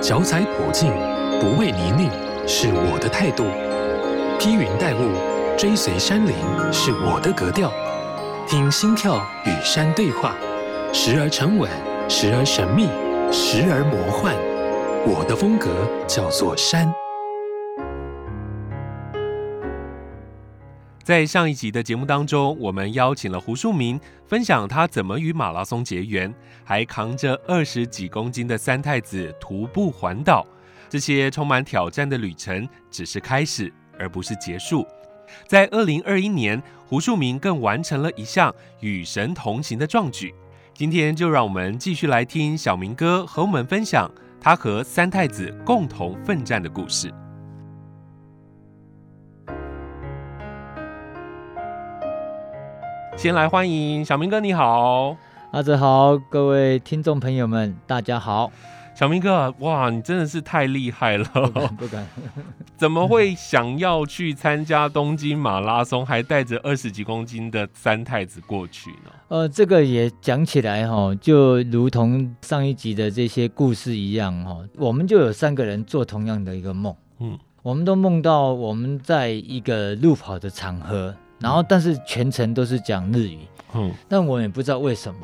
脚踩普径，不畏泥泞，是我的态度；披云戴雾，追随山林，是我的格调。听心跳与山对话，时而沉稳，时而神秘，时而魔幻。我的风格叫做山。在上一集的节目当中，我们邀请了胡树明分享他怎么与马拉松结缘，还扛着二十几公斤的三太子徒步环岛。这些充满挑战的旅程只是开始，而不是结束。在二零二一年，胡树明更完成了一项与神同行的壮举。今天就让我们继续来听小明哥和我们分享他和三太子共同奋战的故事。先来欢迎小明哥，你好，阿泽好，各位听众朋友们，大家好。小明哥，哇，你真的是太厉害了，不敢，不敢 怎么会想要去参加东京马拉松，还带着二十几公斤的三太子过去呢？呃，这个也讲起来哈，就如同上一集的这些故事一样哈，我们就有三个人做同样的一个梦，嗯，我们都梦到我们在一个路跑的场合。然后，但是全程都是讲日语，嗯，但我也不知道为什么。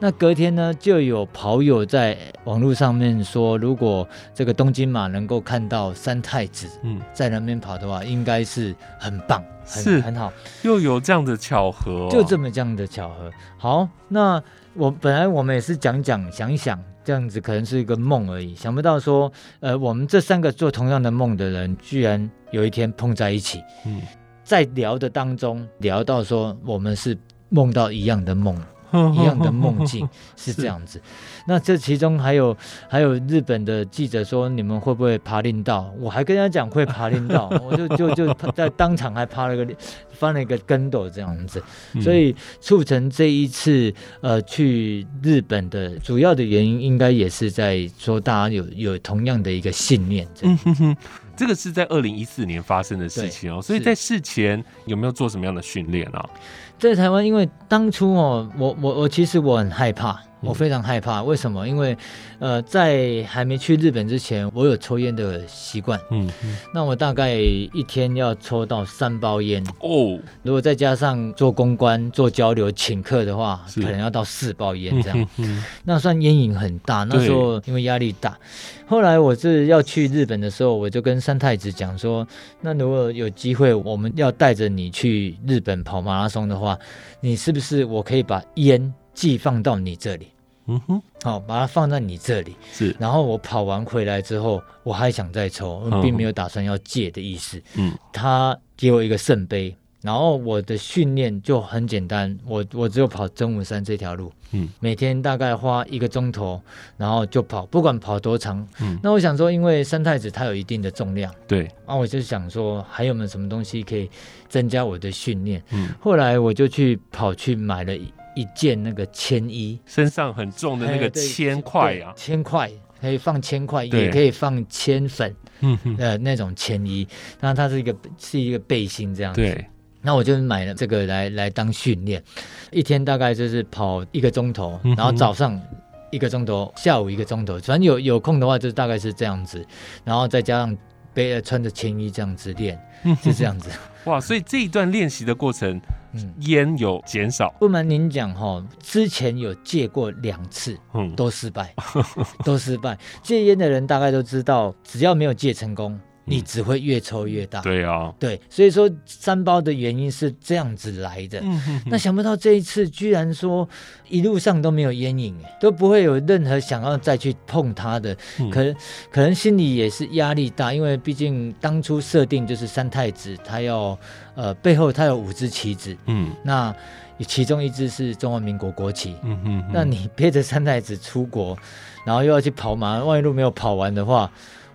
那隔天呢，就有跑友在网络上面说，如果这个东京马能够看到三太子，嗯，在那边跑的话，应该是很棒，很是很好。又有这样的巧合，哦，就这么这样的巧合。好，那我本来我们也是讲讲想一想，这样子可能是一个梦而已，想不到说，呃，我们这三个做同样的梦的人，居然有一天碰在一起，嗯。在聊的当中，聊到说我们是梦到一样的梦，一样的梦境 是这样子。那这其中还有还有日本的记者说，你们会不会爬林道？我还跟他讲会爬林道，我就就就在当场还爬了个翻了一个跟斗这样子。所以促成这一次呃去日本的主要的原因，应该也是在说大家有有同样的一个信念这样。这个是在二零一四年发生的事情哦，所以在事前有没有做什么样的训练啊？在台湾，因为当初哦，我我我其实我很害怕。我非常害怕，为什么？因为，呃，在还没去日本之前，我有抽烟的习惯。嗯，嗯，那我大概一天要抽到三包烟哦。如果再加上做公关、做交流、请客的话，可能要到四包烟这样。嗯嗯，那算烟瘾很大。那时候因为压力大，后来我是要去日本的时候，我就跟三太子讲说：那如果有机会，我们要带着你去日本跑马拉松的话，你是不是我可以把烟？寄放到你这里，嗯哼，好，把它放在你这里是。然后我跑完回来之后，我还想再抽，我并没有打算要戒的意思。嗯，他给我一个圣杯，然后我的训练就很简单，我我只有跑真武山这条路，嗯，每天大概花一个钟头，然后就跑，不管跑多长。嗯，那我想说，因为三太子他有一定的重量，对，那我就想说，还有没有什么东西可以增加我的训练？嗯，后来我就去跑去买了。一件那个铅衣，身上很重的那个铅块啊，铅块可以放铅块，也可以放铅粉，嗯呃那种铅衣，那它是一个是一个背心这样子。对，那我就买了这个来来当训练，一天大概就是跑一个钟头，然后早上一个钟头，下午一个钟头，反正有有空的话就大概是这样子，然后再加上背穿着铅衣这样子练，是这样子。哇，所以这一段练习的过程。嗯，烟有减少。不瞒您讲哈，之前有戒过两次，嗯，都失败，都失败。戒烟的人大概都知道，只要没有戒成功。你只会越抽越大。对啊，对，所以说三包的原因是这样子来的。嗯、哼哼，那想不到这一次居然说一路上都没有烟瘾，都不会有任何想要再去碰它的。嗯、可能可能心里也是压力大，因为毕竟当初设定就是三太子，他要呃背后他有五只棋子，嗯，那其中一只是中华民国国旗。嗯哼，哼，那你 背着三太子出国，然后又要去跑马，万一路没有跑完的话。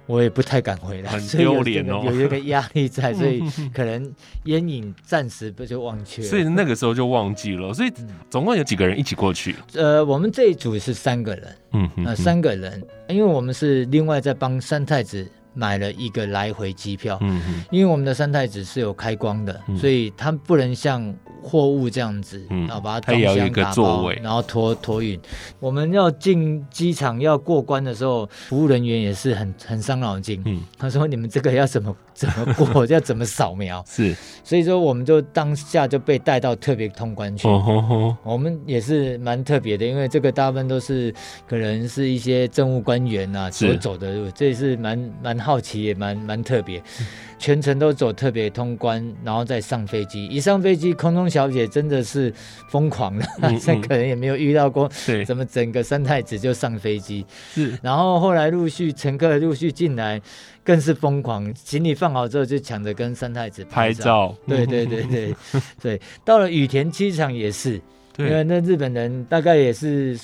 我也不太敢回来，很丢脸哦，有一个压力在，所以可能烟瘾暂时不就忘却了，所以那个时候就忘记了。所以总共有几个人一起过去？呃，我们这一组是三个人，嗯嗯、呃，三个人，因为我们是另外在帮三太子买了一个来回机票，嗯嗯，因为我们的三太子是有开光的，所以他不能像货物这样子，嗯，然后把它装箱打包，然后托托运。我们要进机场要过关的时候，服务人员也是很很伤脑筋。嗯，他说：“你们这个要怎么怎么过？要怎么扫描？”是，所以说我们就当下就被带到特别通关去。哦，我们也是蛮特别的，因为这个大部分都是可能是一些政务官员啊所走的路，这也是蛮蛮好奇，也蛮蛮特别。全程都走特别通关，然后再上飞机。一上飞机，空中小姐真的是疯狂了，这、可能也没有遇到过。对，怎么整个三太子就上飞机？是。然后后来陆续乘客陆续进来，更是疯狂。行李放好之后，就抢着跟三太子拍照。对对对 对。到了羽田机场也是，因为那日本人大概也是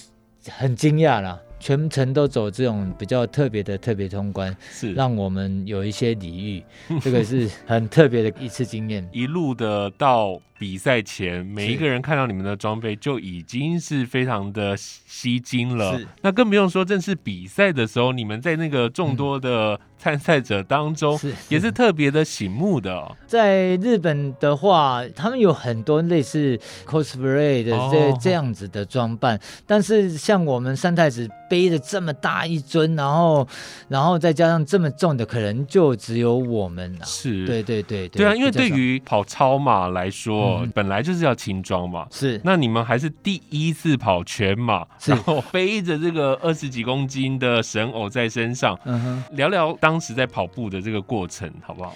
很惊讶啦。全程都走这种比较特别的特别通关，是让我们有一些礼遇，这个是很特别的一次经验。一路的到。比赛前，每一个人看到你们的装备就已经是非常的吸睛了。那更不用说正式比赛的时候，你们在那个众多的参赛者当中，是也是特别的醒目的、哦。在日本的话，他们有很多类似 cosplay 的这这样子的装扮，哦、但是像我们三太子背着这么大一尊，然后然后再加上这么重的，可能就只有我们了。是，对对对对，对啊，因为对于跑超马来说。本来就是要轻装嘛，是。那你们还是第一次跑全马，然后背着这个二十几公斤的神偶在身上，嗯哼。聊聊当时在跑步的这个过程，好不好？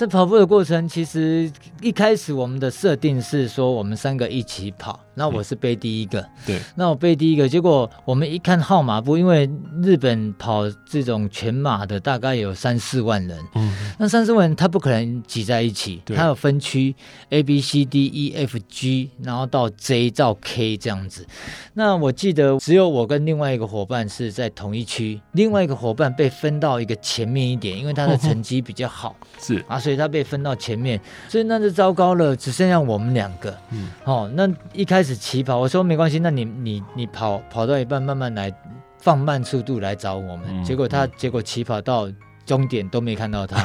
在跑步的过程，其实一开始我们的设定是说我们三个一起跑，那我是背第一个，嗯、对，那我背第一个，结果我们一看号码布，因为日本跑这种全马的大概有三四万人，嗯，那三四万人他不可能挤在一起，他有分区 A B C D E F G，然后到 J 到 K 这样子，那我记得只有我跟另外一个伙伴是在同一区，另外一个伙伴被分到一个前面一点，因为他的 成绩比较好，是。啊。所以他被分到前面，所以那就糟糕了，只剩下我们两个。嗯，哦，那一开始起跑，我说没关系，那你你你跑跑到一半，慢慢来，放慢速度来找我们。嗯、结果他结果起跑到。终点都没看到他，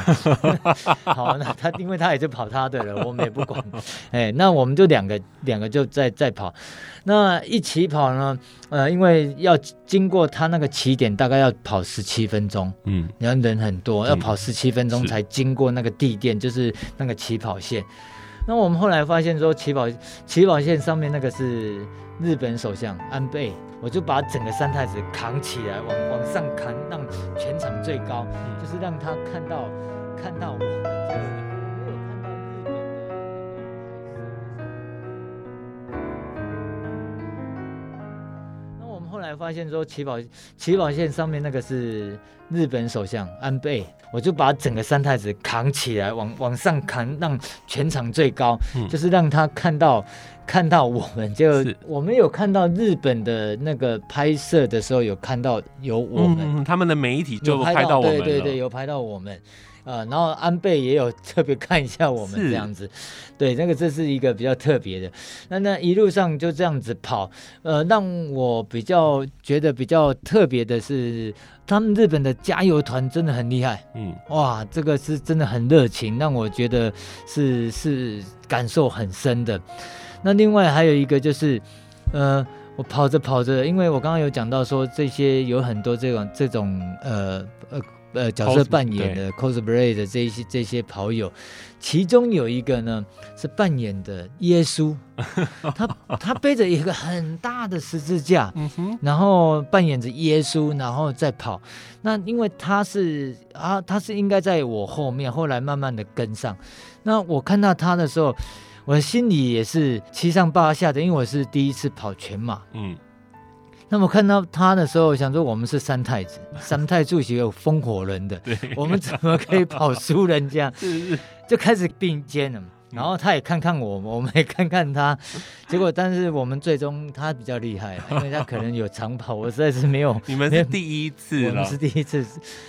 好，那他因为他也是跑他的了，我们也不管，哎，那我们就两个两个就在在跑，那一起跑呢，呃，因为要经过他那个起点，大概要跑十七分钟，嗯，然后人很多，要跑十七分钟才经过那个地垫，就是那个起跑线。那我们后来发现说，起跑起跑线上面那个是日本首相安倍。我就把整个三太子扛起来，往往上扛，让全场最高，嗯、就是让他看到看到我们，就是后来发现说，起跑起跑线上面那个是日本首相安倍，我就把整个三太子扛起来，往往上扛，让全场最高，嗯、就是让他看到。看到我们就，我们有看到日本的那个拍摄的时候，有看到有我们，嗯、他们的媒体就拍到我们，对对对，有拍到我们，呃，然后安倍也有特别看一下我们这样子，对，那个这是一个比较特别的。那那一路上就这样子跑，呃，让我比较觉得比较特别的是，他们日本的加油团真的很厉害，嗯，哇，这个是真的很热情，让我觉得是是感受很深的。那另外还有一个就是，呃，我跑着跑着，因为我刚刚有讲到说这些有很多这种这种呃呃呃角色扮演的 cosplay 的这些这些跑友，其中有一个呢是扮演的耶稣，他他背着一个很大的十字架，然后扮演着耶稣，然后再跑。那因为他是啊，他是应该在我后面，后来慢慢的跟上。那我看到他的时候。我的心里也是七上八下的，因为我是第一次跑全马。嗯，那么看到他的时候，我想说我们是三太子，三太子有风火轮的，对，我们怎么可以跑输人家？是是，就开始并肩了。然后他也看看我，我们也看看他，结果但是我们最终他比较厉害，因为他可能有长跑，我实在是没有。你们是第一次，我们是第一次。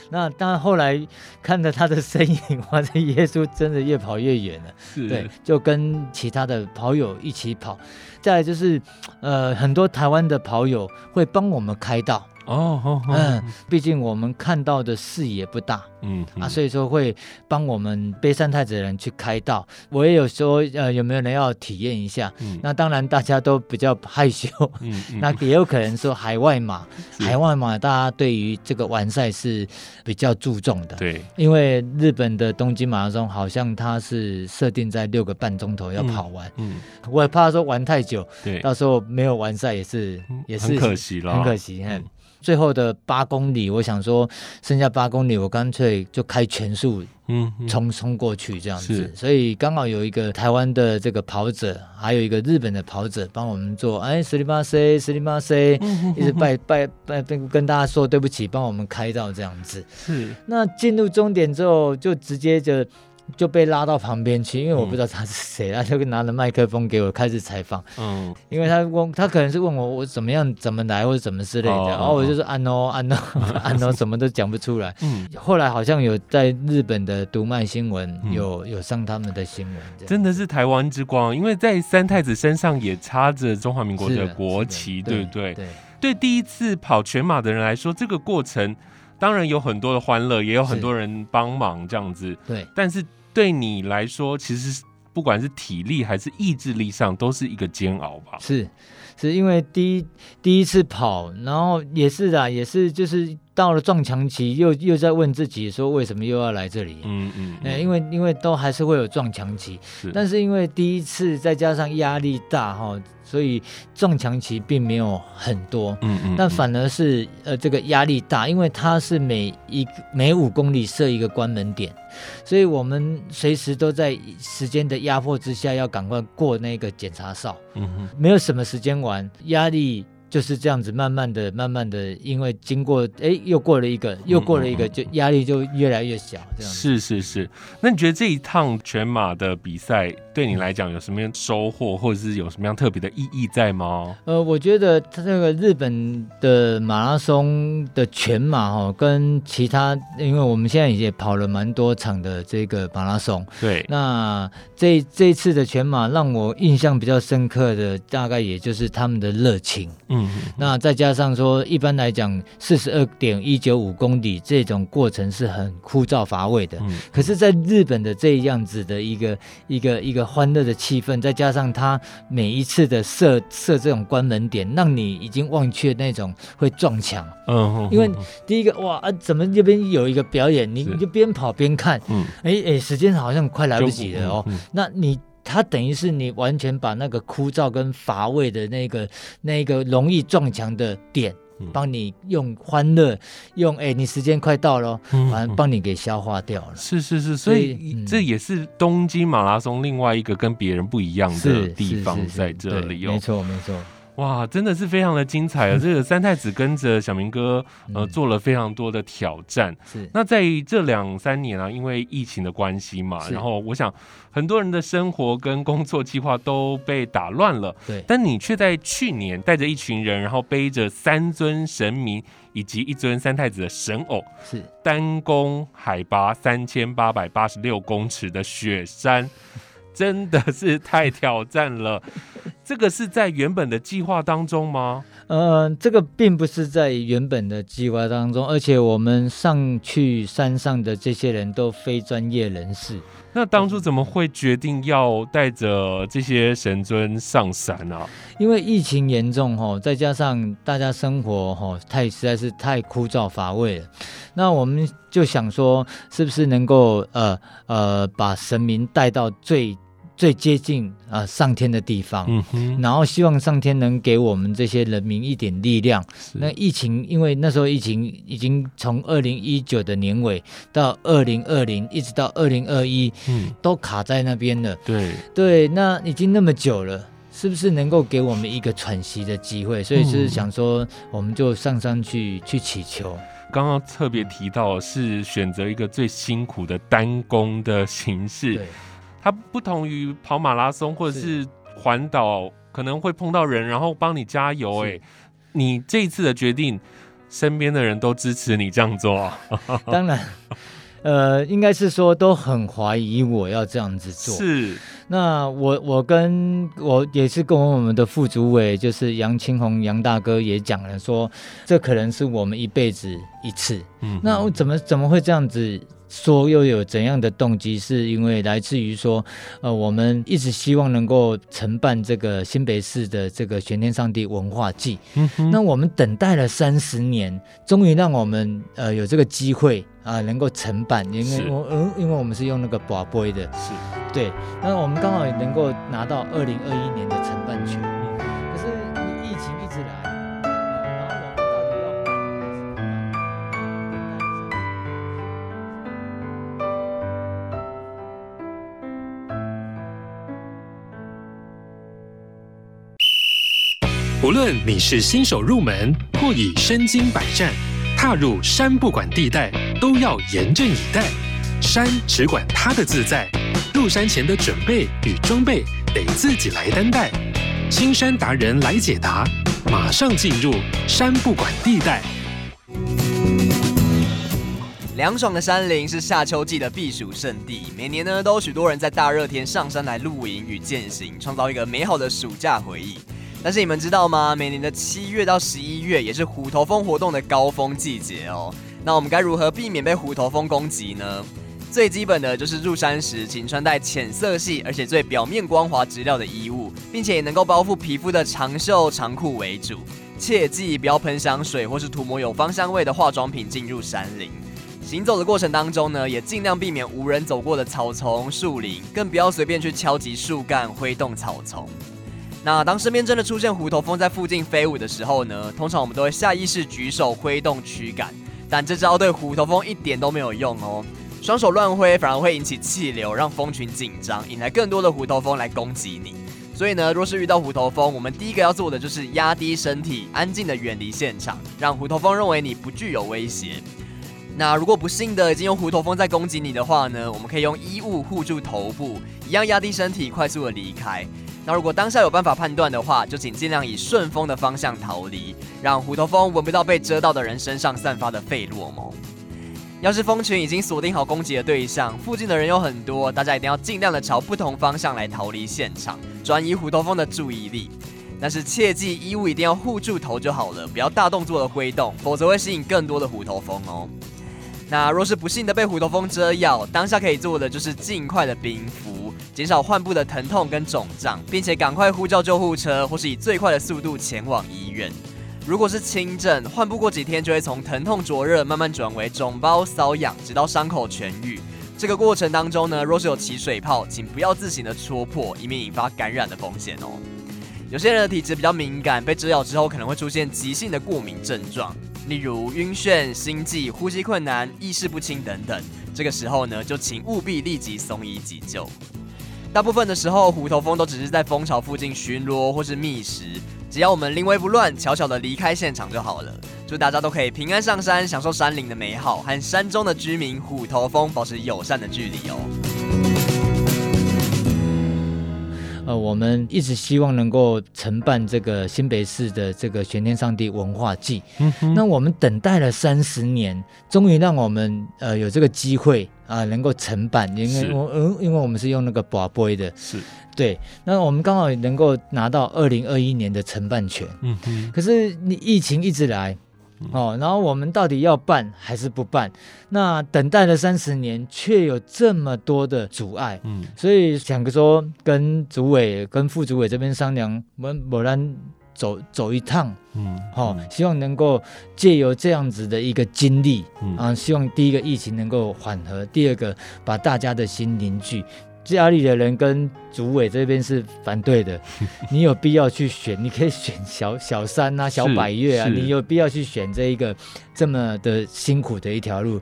那当然后来看着他的身影，哇，这耶稣真的越跑越远了。是，对，就跟其他的跑友一起跑。再来就是，呃，很多台湾的跑友会帮我们开道。哦哦，嗯，毕竟我们看到的视野不大，嗯啊，所以说会帮我们背三太子的人去开道。我也有说，呃，有没有人要体验一下？嗯。那当然大家都比较害羞，嗯 那也有可能说海外马，海外马大家对于这个完赛是比较注重的，对，因为日本的东京马拉松好像它是设定在六个半钟头要跑完，嗯，我也怕说玩太久，对，到时候没有完赛也是也是很可惜了，很可惜，嗯。最后的八公里，我想说，剩下八公里，我干脆就开全速，嗯，冲冲过去这样子。所以刚好有一个台湾的这个跑者，还有一个日本的跑者帮我们做，哎，十里八 C，十里八 C，一直拜拜拜，跟大家说对不起，帮我们开到这样子。是。那进入终点之后，就直接就。就被拉到旁边去，因为我不知道他是谁，他就拿着麦克风给我开始采访。嗯，因为他问他可能是问我我怎么样怎么来或者怎么之类的，哦、然后我就说安喏安喏安喏，什么都讲不出来。嗯，后来好像有在日本的读卖新闻有有上他们的新闻，真的是台湾之光，因为在三太子身上也插着中华民国的国旗，对不对？对，对，对第一次跑全马的人来说，这个过程当然有很多的欢乐，也有很多人帮忙这样子。对，但是。对你来说，其实不管是体力还是意志力上，都是一个煎熬吧？是，是因为第一第一次跑，然后也是的，也是就是。到了撞墙期，又又在问自己说，为什么又要来这里？嗯嗯，嗯，因为因为都还是会有撞墙期，是但是因为第一次再加上压力大哈，所以撞墙期并没有很多。嗯嗯，但反而是呃这个压力大，因为它是每一每五公里设一个关门点，所以我们随时都在时间的压迫之下，要赶快过那个检查哨。嗯哼，没有什么时间玩，压力。就是这样子，慢慢的、慢慢的，因为经过，哎，又过了一个，又过了一个，就压力就越来越小，这样子。是是是，那你觉得这一趟全马的比赛对你来讲有什么样收获，或者是有什么样特别的意义在吗？呃，我觉得这个日本的马拉松的全马哈，跟其他，因为我们现在也跑了蛮多场的这个马拉松，对，那这这次的全马让我印象比较深刻的，大概也就是他们的热情。嗯，那再加上说，一般来讲，四十二点一九五公里这种过程是很枯燥乏味的。嗯，可是，在日本的这样子的一个一个一个欢乐的气氛，再加上他每一次的设设这种关门点，让你已经忘却那种会撞墙。嗯，因为第一个哇啊，怎么这边有一个表演，你你就边跑边看。嗯，哎哎，时间好像快来不及了哦。那你。它等于是你完全把那个枯燥跟乏味的那个那个容易撞墙的点，帮你用欢乐，用哎、欸，你时间快到了，反正帮你给消化掉了。是是是，所以这也是东京马拉松另外一个跟别人不一样的地方在这里哦。没错没错。哇，真的是非常的精彩啊！这个三太子跟着小明哥，呃，做了非常多的挑战。是。那在这两三年啊，因为疫情的关系嘛，然后我想很多人的生活跟工作计划都被打乱了。对。但你却在去年带着一群人，然后背着三尊神明以及一尊三太子的神偶，是单攻海拔三千八百八十六公尺的雪山。真的是太挑战了，这个是在原本的计划当中吗？呃，这个并不是在原本的计划当中，而且我们上去山上的这些人都非专业人士。那当初怎么会决定要带着这些神尊上山啊？因为疫情严重哈，再加上大家生活哈太实在是太枯燥乏味了，那我们就想说，是不是能够呃呃把神明带到最最接近啊、呃、上天的地方，然后希望上天能给我们这些人民一点力量。那疫情，因为那时候疫情已经从二零一九的年尾到二零二零，一直到二零二一，嗯，都卡在那边了。对对，那已经那么久了，是不是能够给我们一个喘息的机会？所以就是想说，我们就上山去去祈求。刚刚特别提到是选择一个最辛苦的单工的形式。对它不同于跑马拉松或者是环岛，可能会碰到人，然后帮你加油。哎，你这一次的决定，身边的人都支持你这样做啊？当然，呃，应该是说都很怀疑我要这样子做。是，那我我跟我也是跟我们的副主委，就是杨青红杨大哥也讲了说，说这可能是我们一辈子一次。嗯，那我怎么怎么会这样子？说又有怎样的动机？是因为来自于说，呃，我们一直希望能够承办这个新北市的这个玄天上帝文化祭。嗯哼，那我们等待了三十年，终于让我们呃有这个机会啊、呃，能够承办。因为我嗯，因为我们是用那个宝杯的，是对。那我们刚好也能够拿到二零二一年的承办权。无论你是新手入门，或已身经百战，踏入山不管地带，都要严阵以待。山只管它的自在，入山前的准备与装备得自己来担待。青山达人来解答，马上进入山不管地带。凉爽的山林是夏秋季的避暑胜地，每年呢都有许多人在大热天上山来露营与践行，创造一个美好的暑假回忆。但是你们知道吗？每年的七月到十一月也是虎头蜂活动的高峰季节哦。那我们该如何避免被虎头蜂攻击呢？最基本的就是入山时，请穿戴浅色系而且最表面光滑质料的衣物，并且也能够包覆皮肤的长袖长裤为主。切记不要喷香水或是涂抹有芳香味的化妆品进入山林。行走的过程当中呢，也尽量避免无人走过的草丛、树林，更不要随便去敲击树干、挥动草丛。那当身边真的出现虎头蜂在附近飞舞的时候呢，通常我们都会下意识举手挥动驱赶，但这招对虎头蜂一点都没有用哦。双手乱挥反而会引起气流，让蜂群紧张，引来更多的虎头蜂来攻击你。所以呢，若是遇到虎头蜂，我们第一个要做的就是压低身体，安静的远离现场，让虎头蜂认为你不具有威胁。那如果不幸的已经有虎头蜂在攻击你的话呢，我们可以用衣物护住头部，一样压低身体，快速的离开。那如果当下有办法判断的话，就请尽量以顺风的方向逃离，让虎头蜂闻不到被蛰到的人身上散发的费洛蒙。要是蜂群已经锁定好攻击的对象，附近的人有很多，大家一定要尽量的朝不同方向来逃离现场，转移虎头蜂的注意力。但是切记，衣物一定要护住头就好了，不要大动作的挥动，否则会吸引更多的虎头蜂哦。那若是不幸的被虎头蜂蛰咬，当下可以做的就是尽快的冰敷。减少患部的疼痛跟肿胀，并且赶快呼叫救护车，或是以最快的速度前往医院。如果是轻症，患部过几天就会从疼痛灼热慢慢转为肿包瘙痒，直到伤口痊愈。这个过程当中呢，若是有起水泡，请不要自行的戳破，以免引发感染的风险哦。有些人的体质比较敏感，被蛰咬之后可能会出现急性的过敏症状，例如晕眩、心悸、呼吸困难、意识不清等等。这个时候呢，就请务必立即送医急救。大部分的时候，虎头蜂都只是在蜂巢附近巡逻或是觅食，只要我们临危不乱，悄悄的离开现场就好了。祝大家都可以平安上山，享受山林的美好，和山中的居民虎头蜂保持友善的距离哦。呃，我们一直希望能够承办这个新北市的这个玄天上帝文化祭。嗯哼，那我们等待了三十年，终于让我们呃有这个机会啊、呃，能够承办。因为我嗯，因为我们是用那个博杯的，是对。那我们刚好能够拿到二零二一年的承办权。嗯哼，可是你疫情一直来。哦，然后我们到底要办还是不办？那等待了三十年，却有这么多的阻碍。嗯，所以想说跟主委、跟副主委这边商量，我们某然走走一趟。嗯，好、哦，希望能够借由这样子的一个经历，嗯、啊，希望第一个疫情能够缓和，第二个把大家的心凝聚。家里的人跟主委这边是反对的，你有必要去选？你可以选小小山啊、小百越啊，你有必要去选这一个这么的辛苦的一条路？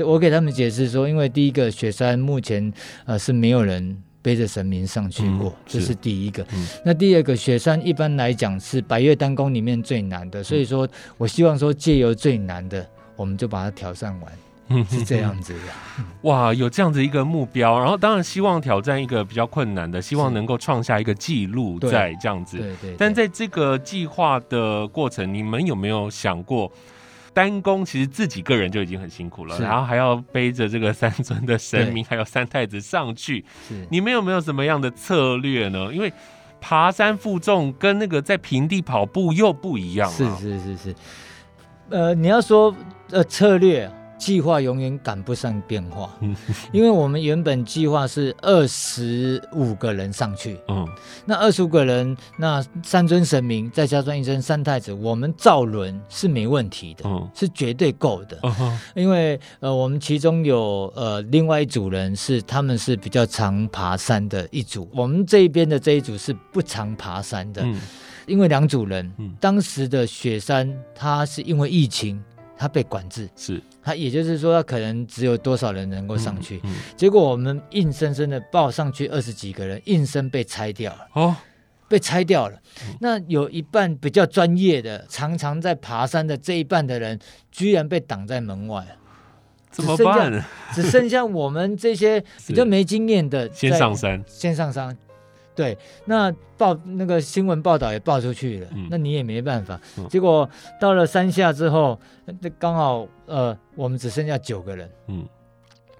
我给他们解释说，因为第一个雪山目前呃是没有人背着神明上去过，嗯、这是第一个。嗯、那第二个，雪山一般来讲是百越单宫里面最难的，所以说我希望说借由最难的，我们就把它挑战完。嗯，是这样子的，哇，有这样子一个目标，然后当然希望挑战一个比较困难的，希望能够创下一个记录，在这样子。对对，对。但在这个计划的过程，你们有没有想过，单攻其实自己个人就已经很辛苦了，然后还要背着这个三尊的神明，还有三太子上去。是，你们有没有什么样的策略呢？因为爬山负重跟那个在平地跑步又不一样。是是是是，呃，你要说呃策略。计划永远赶不上变化，因为我们原本计划是二十五个人上去，嗯，那二十五个人，那三尊神明再加上一尊三太子，我们造轮是没问题的，嗯，是绝对够的，嗯，因为呃，我们其中有呃另外一组人是他们是比较常爬山的一组，我们这一边的这一组是不常爬山的，嗯，因为两组人，嗯，当时的雪山它是因为疫情。他被管制，是他，也就是说，他可能只有多少人能够上去。嗯嗯、结果我们硬生生的报上去二十几个人，硬生被拆掉了。哦，被拆掉了。嗯、那有一半比较专业的，常常在爬山的这一半的人，居然被挡在门外。怎么办？只剩下我们这些比较没经验的，先上山，先上山。对，那报那个新闻报道也报出去了，嗯、那你也没办法。嗯、结果到了山下之后，那刚好呃，我们只剩下九个人，嗯，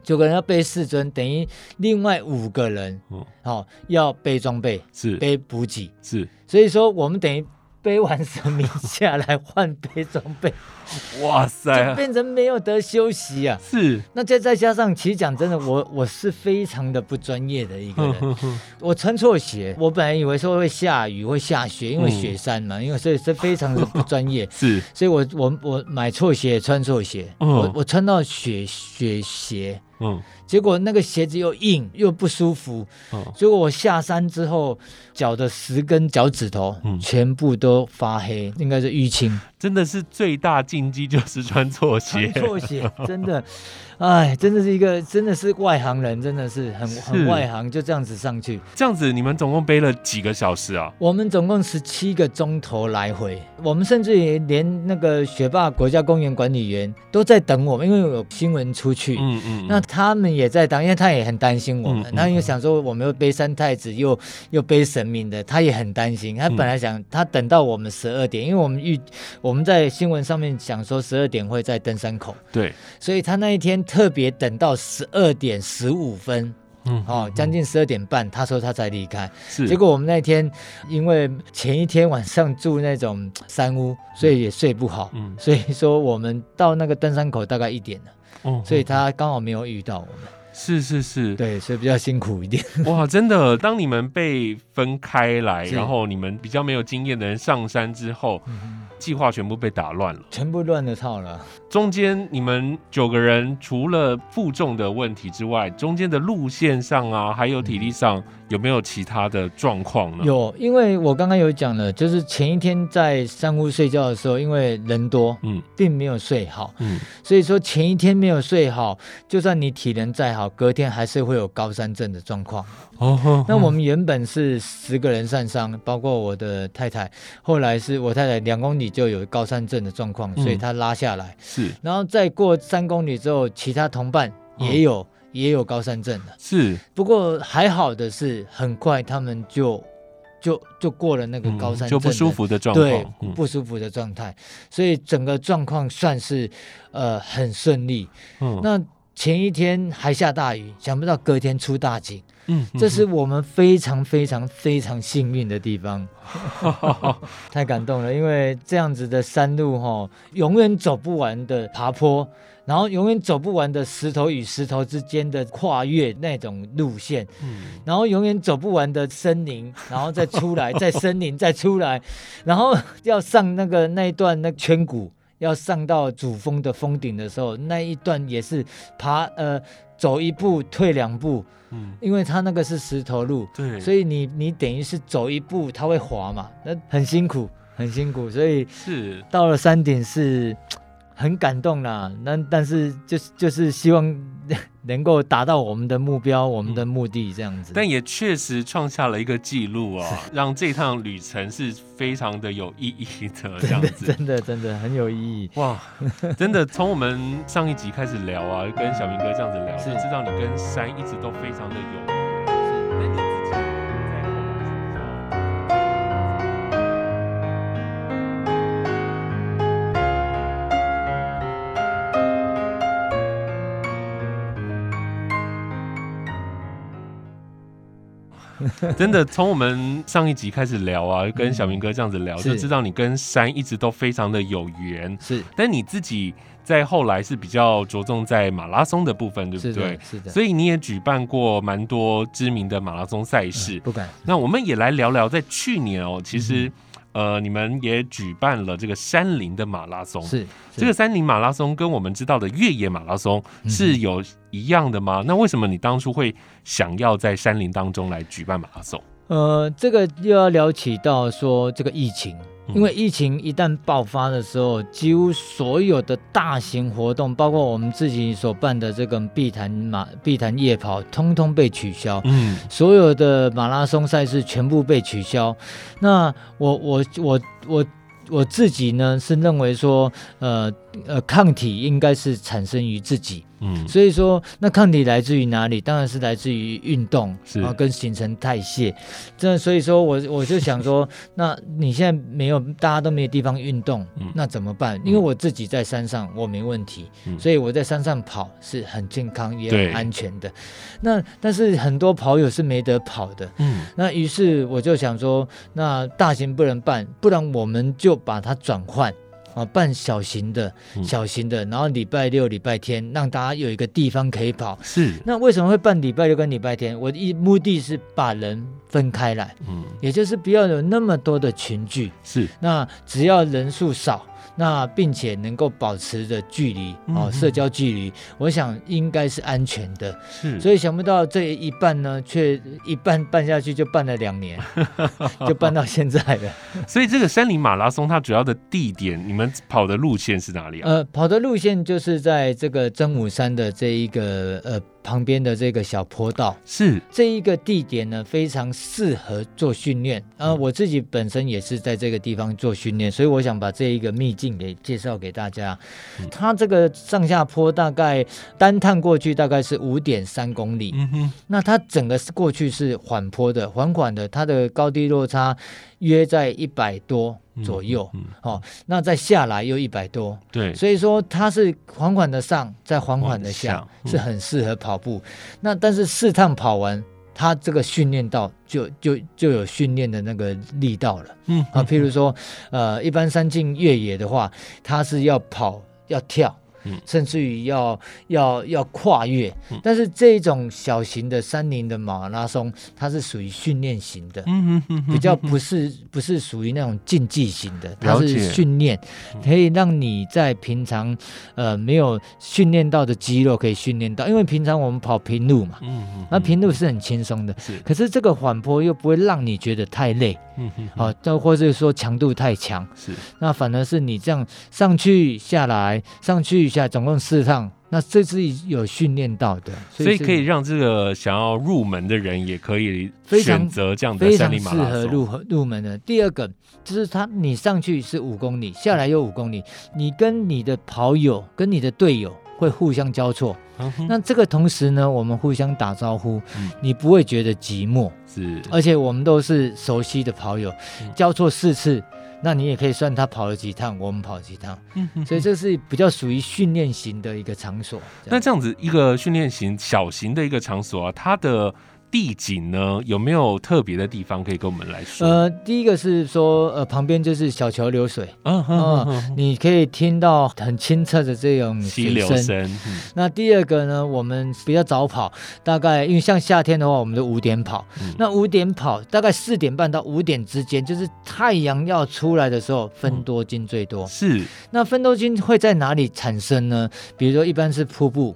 九个人要背四尊，等于另外五个人，嗯，好、哦、要背装备，是。背补给，是，所以说我们等于。背完神明下来换背装备，哇塞，就变成没有得休息啊！是，那再再加上，其实讲真的，我我是非常的不专业的一个人，呵呵呵我穿错鞋，我本来以为说会下雨会下雪，因为雪山嘛，嗯、因为所以是非常的不专业，是，所以我我我买错鞋穿错鞋，嗯、我我穿到雪雪鞋。嗯，结果那个鞋子又硬又不舒服，嗯，结果我下山之后，脚的十根脚趾头，嗯，全部都发黑，应该是淤青。真的是最大禁忌就是穿错鞋，穿错鞋真的，哎，真的是一个真的是外行人，真的是很是很外行，就这样子上去。这样子你们总共背了几个小时啊？我们总共十七个钟头来回，我们甚至于连那个学霸国家公园管理员都在等我们，因为有新闻出去，嗯嗯，那他们也在等，因为他也很担心我们，他又想说我们又背三太子又又背神明的，他也很担心。他本来想他等到我们十二点，因为我们预。我们在新闻上面讲说十二点会在登山口，对，所以他那一天特别等到十二点十五分，嗯，哦，将近十二点半，他说他才离开。是，结果我们那天因为前一天晚上住那种山屋，所以也睡不好，嗯，所以说我们到那个登山口大概一点了，嗯，所以他刚好没有遇到我们。是是是，对，所以比较辛苦一点。哇，真的，当你们被分开来，然后你们比较没有经验的人上山之后。嗯计划全部被打乱了，全部乱了套了。中间你们九个人除了负重的问题之外，中间的路线上啊，还有体力上。嗯有没有其他的状况呢？有，因为我刚刚有讲了，就是前一天在山屋睡觉的时候，因为人多，嗯，并没有睡好，嗯，所以说前一天没有睡好，就算你体能再好，隔天还是会有高山症的状况。哦，哦，那我们原本是十个人上山，包括我的太太，后来是我太太两公里就有高山症的状况，所以她拉下来，是，然后再过三公里之后，其他同伴也有。哦也有高山症的，是。不过还好的是，很快他们就就就过了那个高山就不舒服的状况，对，不舒服的状态，嗯、所以整个状况算是呃很顺利。嗯，那前一天还下大雨，想不到隔天出大景，嗯，这是我们非常非常非常幸运的地方，太感动了，因为这样子的山路哈，永远走不完的爬坡。然后永远走不完的石头与石头之间的跨越那种路线，嗯，然后永远走不完的森林，然后再出来，再森林，再出来，然后要上那个那一段那圈谷，要上到主峰的峰顶的时候，那一段也是爬呃走一步退两步，嗯，因为它那个是石头路，对，所以你你等于是走一步它会滑嘛，那很辛苦很辛苦，所以是到了山顶是。很感动啦，那但是就是就是希望 能够达到我们的目标，我们的目的这样子。但也确实创下了一个记录啊，是让这趟旅程是非常的有意义的 这样子。真的真的很有意义哇！真的从我们上一集开始聊啊，跟小明哥这样子聊，是就知道你跟山一直都非常的有。真的，从我们上一集开始聊啊，跟小明哥这样子聊，嗯、就知道你跟山一直都非常的有缘。是，但你自己在后来是比较着重在马拉松的部分，对不对？是的，是的。所以你也举办过蛮多知名的马拉松赛事。嗯、不敢。那我们也来聊聊，在去年哦，其实、嗯。呃，你们也举办了这个山林的马拉松，是，是这个山林马拉松跟我们知道的越野马拉松是有一样的吗？嗯、那为什么你当初会想要在山林当中来举办马拉松？呃，这个又要聊起到说这个疫情。因为疫情一旦爆发的时候，几乎所有的大型活动，包括我们自己所办的这个碧潭马、碧潭夜跑，通通被取消。嗯，所有的马拉松赛事全部被取消。那我我我我我自己呢是认为说，呃呃，抗体应该是产生于自己。嗯，所以说，那抗体来自于哪里？当然是来自于运动，然后跟形成代谢。这所以说我我就想说，那你现在没有，大家都没有地方运动，嗯、那怎么办？因为我自己在山上，我没问题，嗯、所以我在山上跑是很健康也很安全的。那但是很多跑友是没得跑的，嗯，那于是我就想说，那大型不能办，不然我们就把它转换。啊，办小型的、小型的，然后礼拜六、礼拜天让大家有一个地方可以跑。是。那为什么会办礼拜六跟礼拜天？我的一目的是把人分开来，嗯，也就是不要有那么多的群聚。是。那只要人数少。那并且能够保持着距离哦，社交距离，我想应该是安全的。是，所以想不到这一办呢，却一办办下去就办了两年，就办到现在了。所以这个山林马拉松它主要的地点，你们跑的路线是哪里啊？呃，跑的路线就是在这个真武山的这一个呃。旁边的这个小坡道是这一个地点呢，非常适合做训练。呃，我自己本身也是在这个地方做训练，所以我想把这一个秘境给介绍给大家。它这个上下坡大概单探过去大概是五点三公里。嗯哼，那它整个是过去是缓坡的，缓缓的，它的高低落差约在一百多。左右，嗯嗯、哦，那再下来又一百多，对，所以说它是缓缓的上，再缓缓的下，嗯、是很适合跑步。那但是四趟跑完，它这个训练到就就就有训练的那个力道了，嗯啊，譬如说，呃，一般山径越野的话，它是要跑要跳。甚至于要要要跨越，但是这种小型的山林的马拉松，它是属于训练型的，比较不是不是属于那种竞技型的，它是训练，可以让你在平常呃没有训练到的肌肉可以训练到，因为平常我们跑平路嘛，那平路是很轻松的，是。可是这个缓坡又不会让你觉得太累，好，都或者说强度太强，是，那反而是你这样上去下来上去。总共四趟，那这是有训练到的，所以可以让这个想要入门的人也可以选择这样的山林马拉松，非常适合入入门的。第二个就是他，你上去是五公里，下来又五公里，你跟你的跑友、跟你的队友会互相交错。嗯、那这个同时呢，我们互相打招呼，嗯、你不会觉得寂寞，是，而且我们都是熟悉的跑友，嗯、交错四次。那你也可以算他跑了几趟，我们跑几趟，嗯、哼哼，所以这是比较属于训练型的一个场所。那这样子一个训练型小型的一个场所啊，它的。地景呢，有没有特别的地方可以跟我们来说？呃，第一个是说，呃，旁边就是小桥流水，嗯嗯，你可以听到很清澈的这种溪流声。嗯、那第二个呢，我们比较早跑，大概因为像夏天的话，我们就五点跑。嗯、那五点跑，大概四点半到五点之间，就是太阳要出来的时候，分多金最多。嗯、是。那分多金会在哪里产生呢？比如说，一般是瀑布。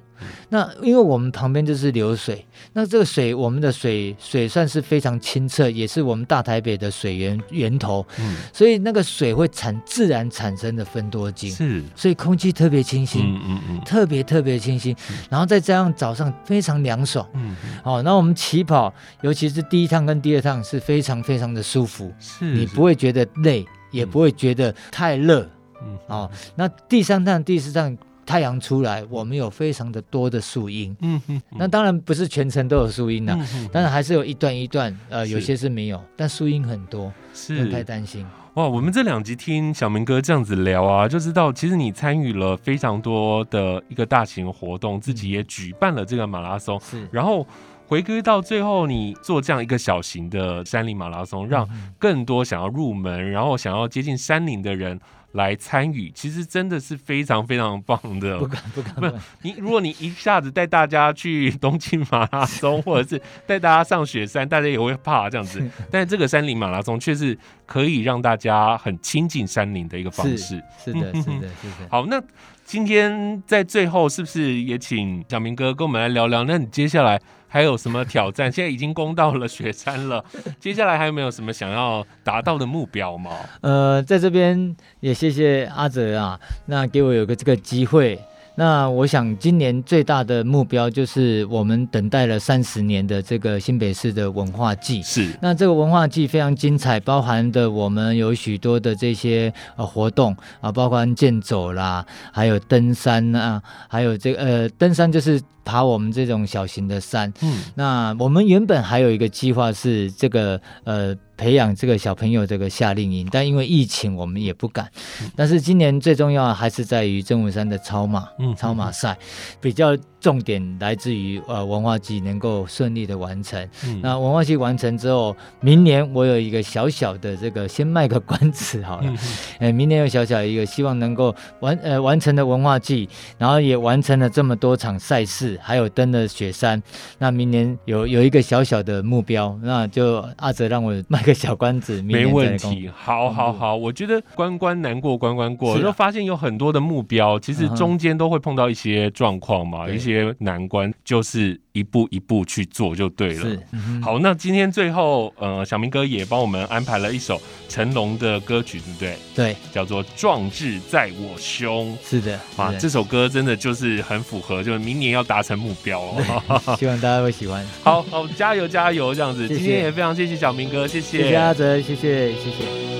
那因为我们旁边就是流水，那这个水，我们的水水算是非常清澈，也是我们大台北的水源源头，嗯，所以那个水会产自然产生的芬多精，是，所以空气特别清新，嗯嗯嗯，特别特别清新，然后再加上早上非常凉爽，嗯，好，那我们起跑，尤其是第一趟跟第二趟是非常非常的舒服，是，你不会觉得累，也不会觉得太热，嗯，哦，那第三趟、第四趟。太阳出来，我们有非常的多的树荫。嗯哼，那当然不是全程都有树荫的，当然还是有一段一段，呃，有些是没有，但树荫很多，是不用太担心。哇，我们这两集听小明哥这样子聊啊，就知道其实你参与了非常多的一个大型活动，自己也举办了这个马拉松，是，然后。回归到最后，你做这样一个小型的山林马拉松，让更多想要入门，然后想要接近山林的人。来参与，其实真的是非常非常棒的。不敢不敢，不是你，如果你一下子带大家去东京马拉松，或者是带大家上雪山，大家也会怕这样子。但是这个山林马拉松却是可以让大家很亲近山林的一个方式。是，是的，是的，是的。好，那今天在最后，是不是也请小明哥跟我们来聊聊？那你接下来？还有什么挑战？现在已经攻到了雪山了，接下来还有没有什么想要达到的目标吗？呃，在这边也谢谢阿泽啊，那给我有个这个机会。那我想，今年最大的目标就是我们等待了三十年的这个新北市的文化季。是，那这个文化季非常精彩，包含的我们有许多的这些呃活动啊，包括健走啦，还有登山啊，还有这个呃登山就是爬我们这种小型的山。嗯，那我们原本还有一个计划是这个呃。培养这个小朋友这个夏令营，但因为疫情，我们也不敢。但是今年最重要还是在于真武山的超马，嗯，超马赛比较。重点来自于呃文化季能够顺利的完成。嗯、那文化季完成之后，明年我有一个小小的这个先卖个关子好了。明年有小小一个希望能够完呃完成的文化季，然后也完成了这么多场赛事，还有登了雪山。那明年有有一个小小的目标，那就阿泽让我卖个小关子。明年没问题，好好好，我觉得关关难过关关过，就、啊、发现有很多的目标，其实中间都会碰到一些状况嘛，嗯、一些。些难关就是一步一步去做就对了。是，嗯、好，那今天最后，呃，小明哥也帮我们安排了一首成龙的歌曲，对不对？对，叫做《壮志在我胸》。是的，啊，这首歌真的就是很符合，就是明年要达成目标哦。希望大家会喜欢。好好，加油加油，这样子。谢谢。今天也非常谢谢小明哥，谢谢。谢谢阿泽，谢谢谢谢。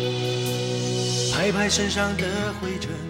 拍拍身上的灰尘。